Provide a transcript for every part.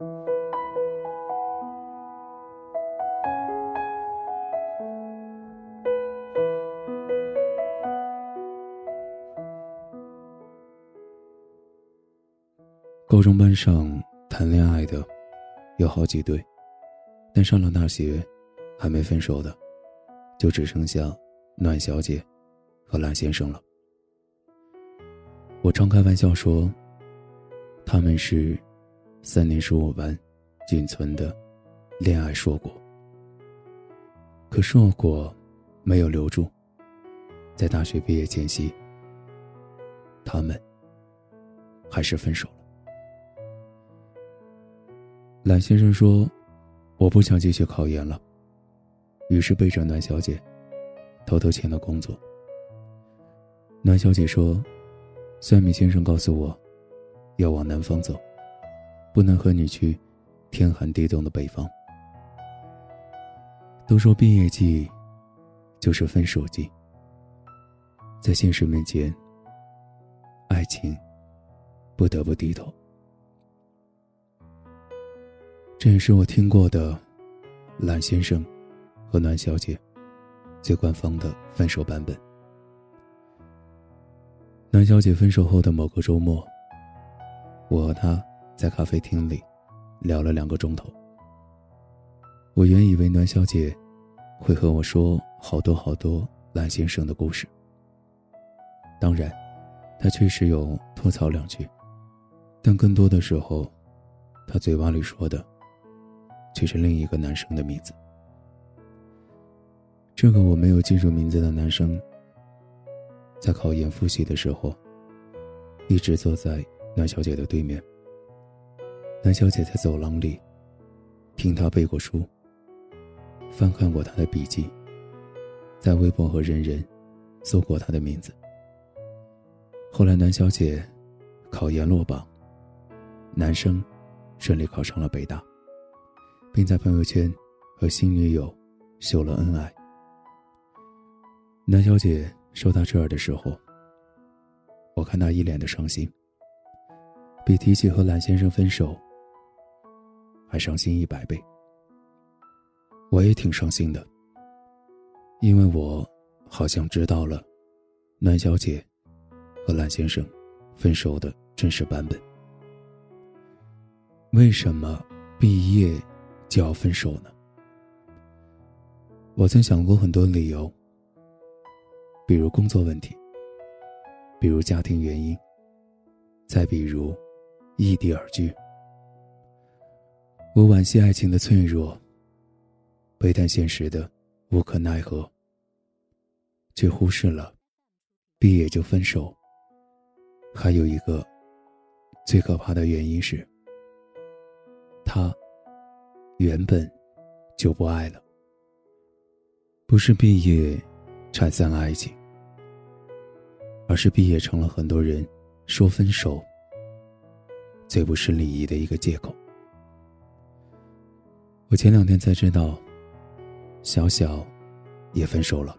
高中班上谈恋爱的有好几对，但上了大学还没分手的，就只剩下暖小姐和蓝先生了。我常开玩笑说，他们是三年十五班仅存的恋爱硕果。可硕果没有留住，在大学毕业前夕，他们还是分手了。懒先生说：“我不想继续考研了。”于是背着暖小姐，偷偷签了工作。暖小姐说：“算命先生告诉我，要往南方走，不能和你去天寒地冻的北方。都说毕业季就是分手季，在现实面前，爱情不得不低头。”这也是我听过的蓝先生和暖小姐最官方的分手版本。暖小姐分手后的某个周末，我和她在咖啡厅里聊了两个钟头。我原以为暖小姐会和我说好多好多蓝先生的故事，当然，她确实有吐槽两句，但更多的时候，她嘴巴里说的。却是另一个男生的名字。这个我没有记住名字的男生，在考研复习的时候，一直坐在暖小姐的对面。南小姐在走廊里，听他背过书，翻看过他的笔记，在微博和人人搜过他的名字。后来，南小姐考研落榜，男生顺利考上了北大。并在朋友圈和新女友秀了恩爱。南小姐说到这儿的时候，我看她一脸的伤心，比提起和蓝先生分手还伤心一百倍。我也挺伤心的，因为我好像知道了南小姐和蓝先生分手的真实版本。为什么毕业？就要分手呢？我曾想过很多理由，比如工作问题，比如家庭原因，再比如异地而居。我惋惜爱情的脆弱，悲叹现实的无可奈何，却忽视了毕业就分手。还有一个最可怕的原因是，他。原本就不爱了，不是毕业拆散了爱情，而是毕业成了很多人说分手最不失礼仪的一个借口。我前两天才知道，小小也分手了。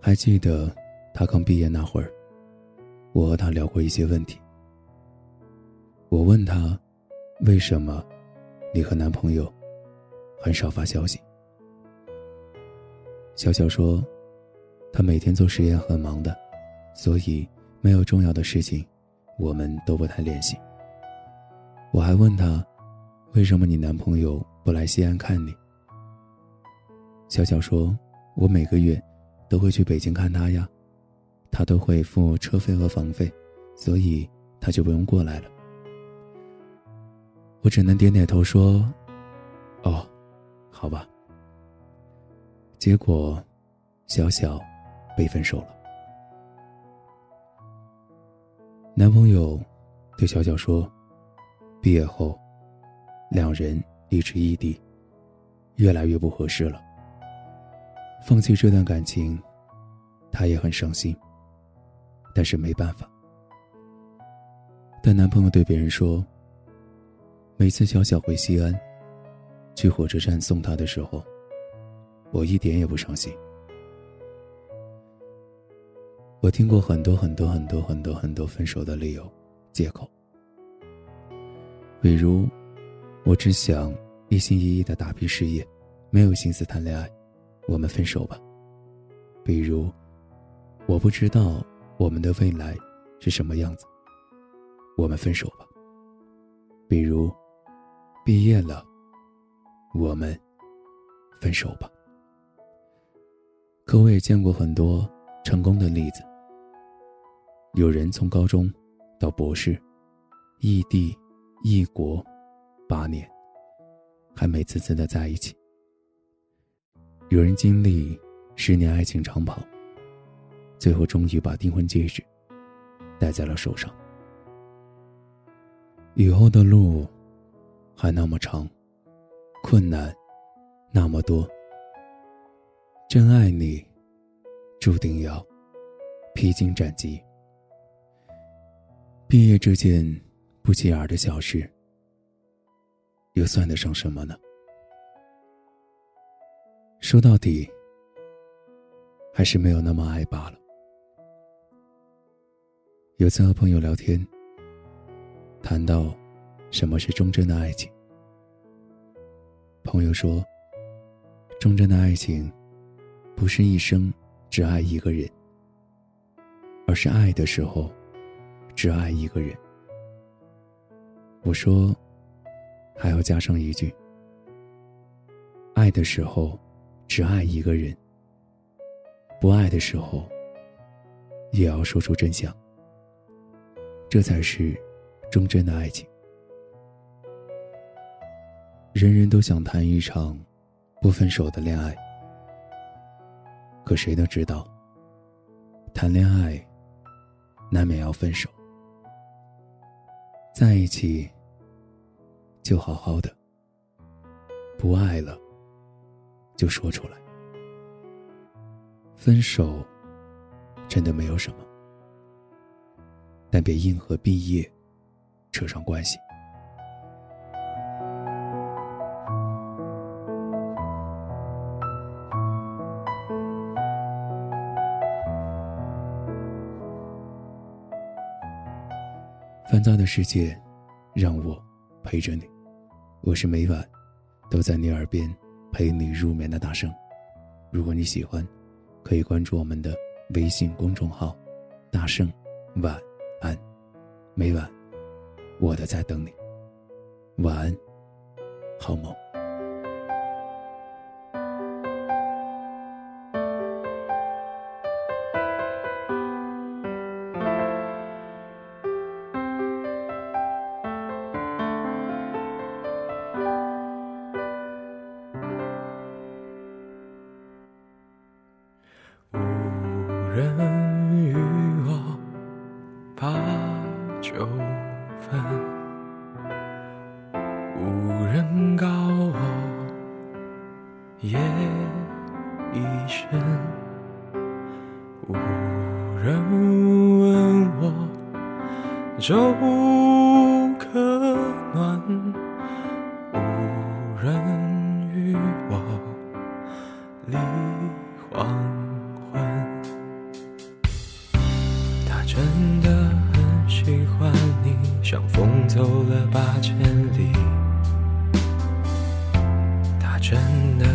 还记得他刚毕业那会儿，我和他聊过一些问题。我问他，为什么？你和男朋友很少发消息。小小说，他每天做实验很忙的，所以没有重要的事情，我们都不太联系。我还问他，为什么你男朋友不来西安看你？小小说，我每个月都会去北京看他呀，他都会付车费和房费，所以他就不用过来了。我只能点点头说：“哦，好吧。”结果，小小被分手了。男朋友对小小说：“毕业后，两人一直异地，越来越不合适了。放弃这段感情，她也很伤心。但是没办法。”但男朋友对别人说。每次小小回西安，去火车站送她的时候，我一点也不伤心。我听过很多很多很多很多很多分手的理由、借口。比如，我只想一心一意的打拼事业，没有心思谈恋爱，我们分手吧。比如，我不知道我们的未来是什么样子，我们分手吧。比如，毕业了，我们分手吧。可我也见过很多成功的例子，有人从高中到博士，异地。异国，八年，还美滋滋的在一起。有人经历十年爱情长跑，最后终于把订婚戒指戴在了手上。以后的路还那么长，困难那么多。真爱你，注定要披荆斩棘。毕业这件。不起眼的小事，又算得上什么呢？说到底，还是没有那么爱罢了。有次和朋友聊天，谈到什么是忠贞的爱情，朋友说：“忠贞的爱情，不是一生只爱一个人，而是爱的时候，只爱一个人。”我说，还要加上一句：爱的时候，只爱一个人；不爱的时候，也要说出真相。这才是忠贞的爱情。人人都想谈一场不分手的恋爱，可谁都知道，谈恋爱难免要分手。在一起，就好好的；不爱了，就说出来。分手，真的没有什么，但别硬和毕业扯上关系。烦躁的世界，让我陪着你。我是每晚都在你耳边陪你入眠的大圣。如果你喜欢，可以关注我们的微信公众号“大圣晚安”。每晚我都在等你。晚安，好梦。夜已深，无人问我粥可暖，无人与我立黄昏。他真的很喜欢你。像风走了八千里，他真的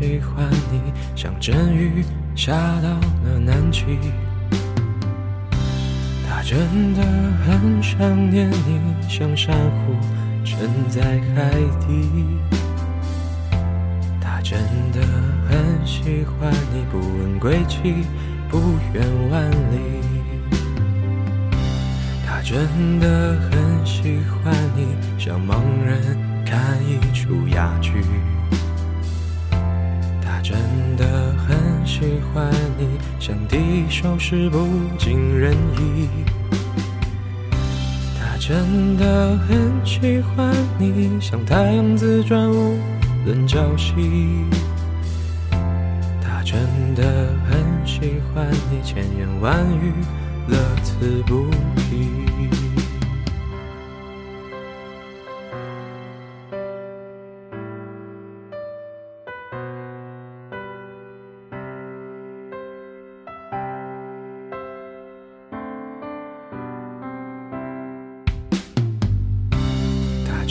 喜欢你，像阵雨下到了南极。他真的很想念你，像珊瑚沉在海底。他真的很喜欢你，不问归期，不远万里。他真的很喜欢你，像盲人看一出哑剧。真的很喜欢你，像第一首诗不尽人意。他真的很喜欢你，像太阳自转无人朝夕。他真的很喜欢你，千言万语。乐此不疲。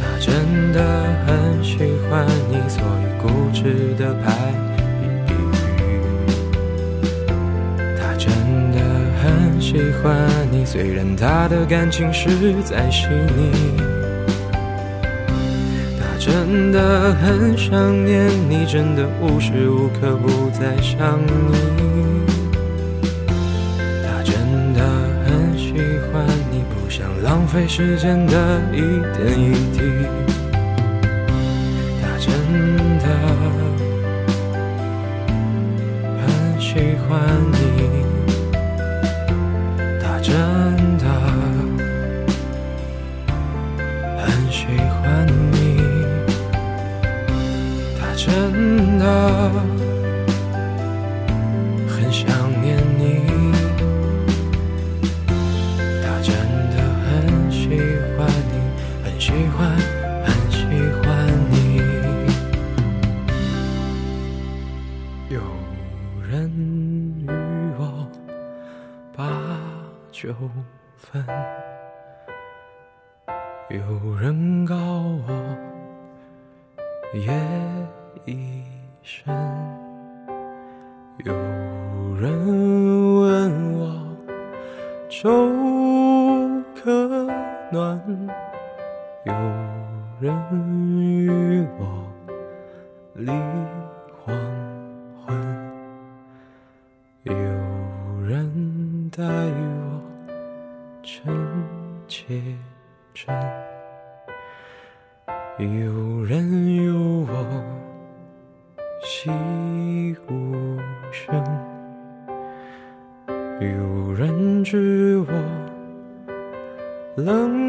他真的很喜欢你，所以固执的排比喻。他真的很喜欢你，虽然他的感情实在细腻。他真的很想念你，真的无时无刻不在想你。费时间的一点一滴。他真的很喜欢你，有人告我夜已深，有人问我粥可暖，有人寂无声，有人知我冷